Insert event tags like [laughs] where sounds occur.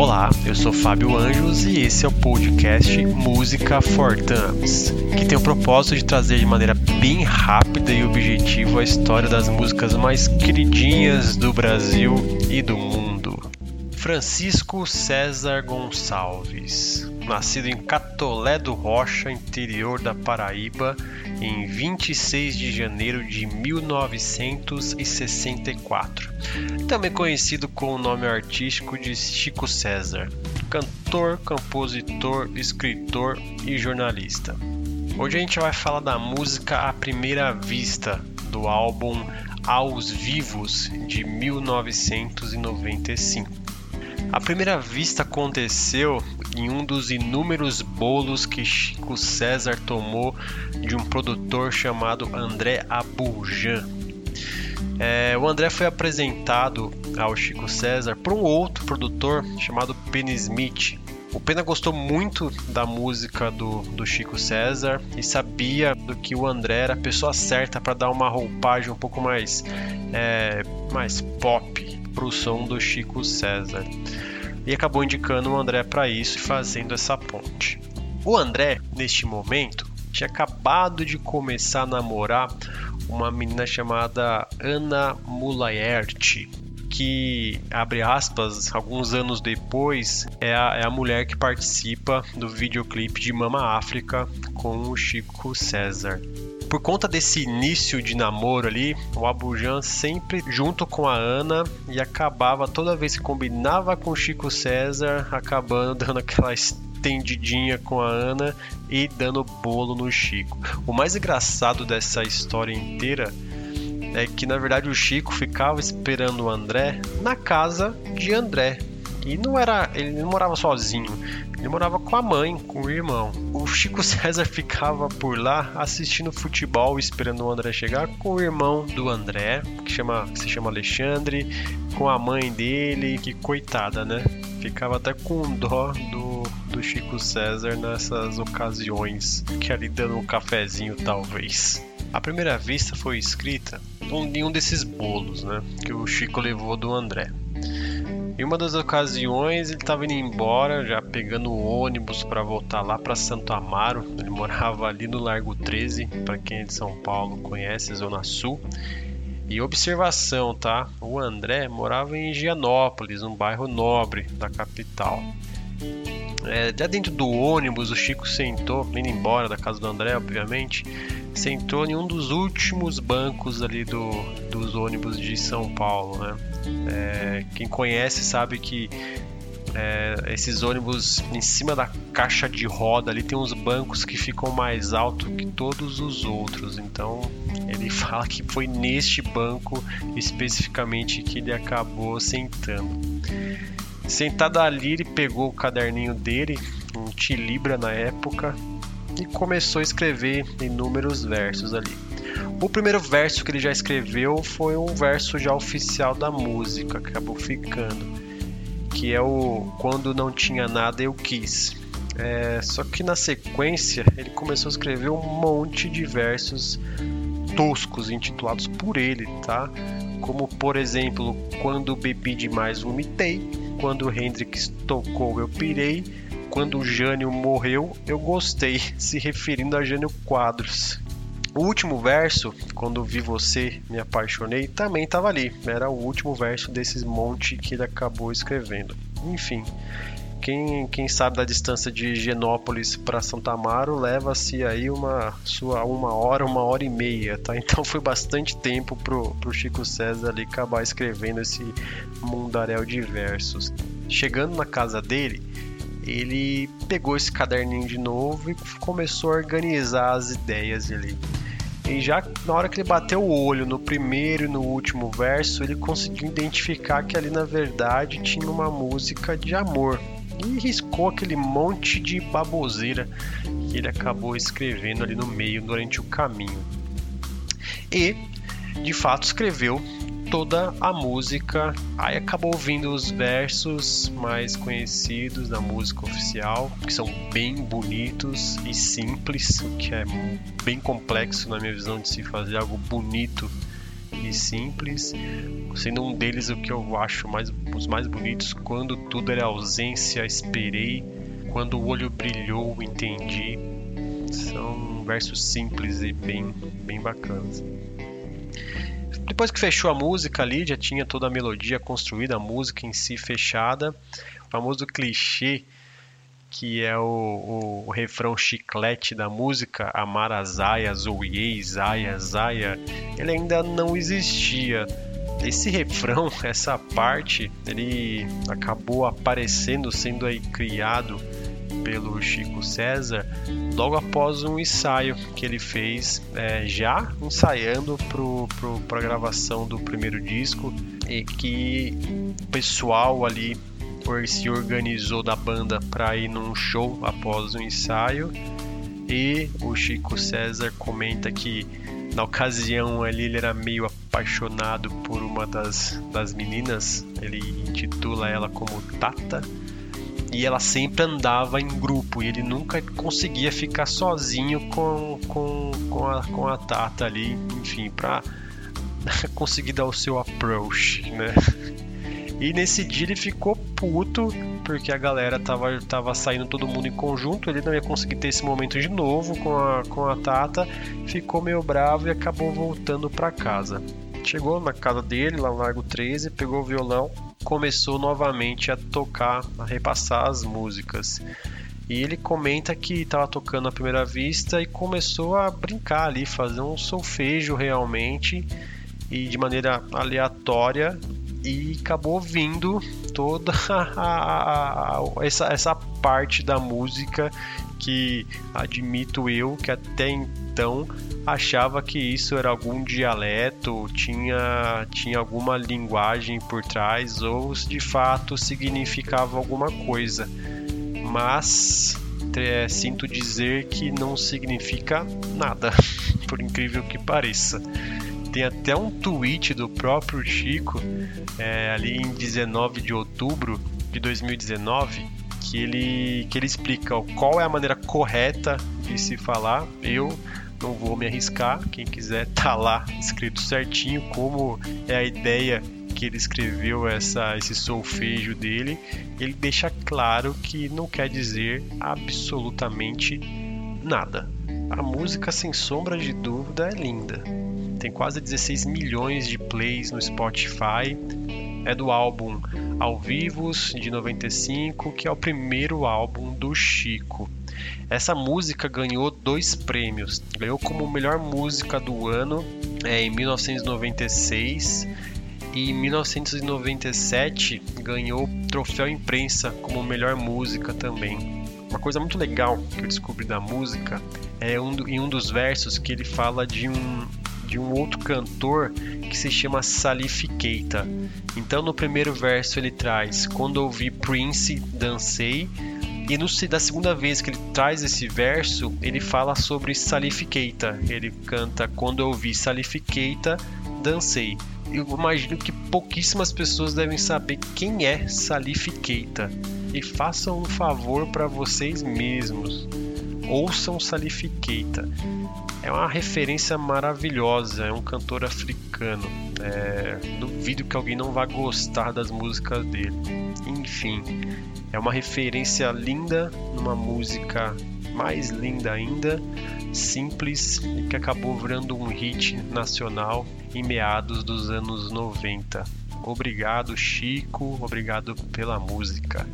Olá, eu sou Fábio Anjos e esse é o podcast Música for Dummies, que tem o propósito de trazer de maneira bem rápida e objetiva a história das músicas mais queridinhas do Brasil e do mundo. Francisco César Gonçalves, nascido em Catolé do Rocha, interior da Paraíba, em 26 de janeiro de 1964. Também conhecido com o nome artístico de Chico César, cantor, compositor, escritor e jornalista. Hoje a gente vai falar da música À Primeira Vista, do álbum Aos Vivos de 1995. A primeira vista aconteceu em um dos inúmeros bolos que Chico César tomou de um produtor chamado André Abujan. É, o André foi apresentado ao Chico César por um outro produtor chamado Penny Smith. O Pena gostou muito da música do, do Chico César e sabia do que o André era a pessoa certa para dar uma roupagem um pouco mais, é, mais pop para o som do Chico César. E acabou indicando o André para isso e fazendo essa ponte. O André, neste momento, tinha acabado de começar a namorar uma menina chamada Ana Mulaert, que, abre aspas, alguns anos depois, é a, é a mulher que participa do videoclipe de Mama África com o Chico César por conta desse início de namoro ali, o Abujan sempre junto com a Ana e acabava toda vez que combinava com o Chico César, acabando dando aquela estendidinha com a Ana e dando bolo no Chico. O mais engraçado dessa história inteira é que na verdade o Chico ficava esperando o André na casa de André. E não era, ele não morava sozinho, ele morava com a mãe, com o irmão. O Chico [laughs] César ficava por lá assistindo futebol, esperando o André chegar, com o irmão do André, que, chama, que se chama Alexandre, com a mãe dele, que coitada, né? Ficava até com dó do, do Chico César nessas ocasiões, que ali dando um cafezinho talvez. A primeira vista foi escrita em um desses bolos, né? Que o Chico levou do André. Em uma das ocasiões, ele estava indo embora, já pegando o ônibus para voltar lá para Santo Amaro. Ele morava ali no Largo 13, para quem é de São Paulo conhece, Zona Sul. E observação, tá? O André morava em Gianópolis, um bairro nobre da capital. É, já dentro do ônibus, o Chico sentou, indo embora da casa do André, obviamente, sentou em um dos últimos bancos ali do, dos ônibus de São Paulo, né? É, quem conhece sabe que é, esses ônibus em cima da caixa de roda ali tem uns bancos que ficam mais alto que todos os outros. Então ele [laughs] fala que foi neste banco especificamente que ele acabou sentando. Sentado ali, ele pegou o caderninho dele, um Tilibra na época, e começou a escrever inúmeros versos ali. O primeiro verso que ele já escreveu foi um verso já oficial da música, acabou ficando, que é o Quando Não Tinha Nada Eu Quis. É, só que na sequência ele começou a escrever um monte de versos toscos intitulados por ele, tá? Como por exemplo, Quando Bebi Demais Vomitei, quando Hendrix tocou, eu pirei. Quando o Jânio morreu, eu gostei, [laughs] se referindo a Jânio Quadros. O último verso, quando vi você, me apaixonei, também estava ali. Era o último verso desses monte que ele acabou escrevendo. Enfim, quem, quem sabe da distância de Genópolis para Santa Amaro leva-se aí uma sua uma hora, uma hora e meia, tá? [laughs] Então foi bastante tempo pro, pro Chico César ali acabar escrevendo esse mundaréu de versos. Chegando na casa dele, ele pegou esse caderninho de novo e começou a organizar as ideias ali. E já na hora que ele bateu o olho no primeiro e no último verso, ele conseguiu identificar que ali na verdade tinha uma música de amor, e riscou aquele monte de baboseira que ele acabou escrevendo ali no meio durante o caminho. E, de fato, escreveu toda a música. Aí acabou ouvindo os versos mais conhecidos da música oficial, que são bem bonitos e simples, o que é bem complexo na minha visão de se fazer algo bonito e simples, sendo um deles o que eu acho mais, os mais bonitos. Quando tudo era ausência, esperei. Quando o olho brilhou, entendi. São versos simples e bem, bem bacanas. Depois que fechou a música ali, já tinha toda a melodia construída, a música em si fechada. O famoso clichê que é o, o, o, refrão chiclete da música, Amar Zaya, Zoe, Zaya, Zaya, ele ainda não existia. Esse refrão, [laughs] essa parte, ele acabou aparecendo, sendo aí criado pelo Chico César logo após um ensaio que ele fez é, já ensaiando para a gravação do primeiro disco e que o pessoal ali se organizou da banda para ir num show após o ensaio e o Chico César comenta que na ocasião ali ele era meio apaixonado por uma das, das meninas, ele intitula ela como Tata e ela sempre andava em grupo e ele nunca conseguia ficar sozinho com, com, com, a, com a Tata ali, enfim, para [laughs] conseguir dar o seu approach, né? E nesse dia ele ficou puto porque a galera tava, tava saindo todo mundo em conjunto, ele não ia conseguir ter esse momento de novo com a, com a Tata, ficou meio bravo e acabou voltando para casa. Chegou na casa dele, lá no Largo 13, pegou o violão, começou novamente a tocar, a repassar as músicas. E ele comenta que estava tocando à primeira vista e começou a brincar ali, fazer um solfejo realmente e de maneira aleatória e acabou vindo toda [laughs] a, a, a, essa, essa parte da música que admito eu que até então achava que isso era algum dialeto, tinha, tinha alguma linguagem por trás ou de fato significava alguma coisa. Mas é, sinto dizer que não significa nada, [laughs] por incrível que pareça. Tem até um tweet do próprio Chico, é, ali em 19 de outubro de 2019, que ele, que ele explica qual é a maneira correta de se falar. Eu não vou me arriscar, quem quiser tá lá escrito certinho como é a ideia que ele escreveu essa, esse solfejo dele, ele deixa claro que não quer dizer absolutamente nada. A música, sem sombra de dúvida, é linda tem quase 16 milhões de plays no Spotify. É do álbum Ao Vivos de 95, que é o primeiro álbum do Chico. Essa música ganhou dois prêmios. Ganhou como melhor música do ano é, em 1996 e em 1997 ganhou troféu imprensa como melhor música também. Uma coisa muito legal que eu descobri da música é um, em um dos versos que ele fala de um, de um outro cantor que se chama Salif Keita. Então no primeiro verso ele traz quando ouvi Prince dancei e no, da segunda vez que ele traz esse verso ele fala sobre Salif Keita. Ele canta quando ouvi Salif Keita dancei. Eu imagino que pouquíssimas pessoas devem saber quem é Salif Keita. E façam um favor para vocês mesmos. Ouçam Salif Keita é uma referência maravilhosa, é um cantor africano. É, duvido que alguém não vá gostar das músicas dele. Enfim, é uma referência linda numa música mais linda ainda, simples e que acabou virando um hit nacional em meados dos anos 90. Obrigado, Chico, obrigado pela música.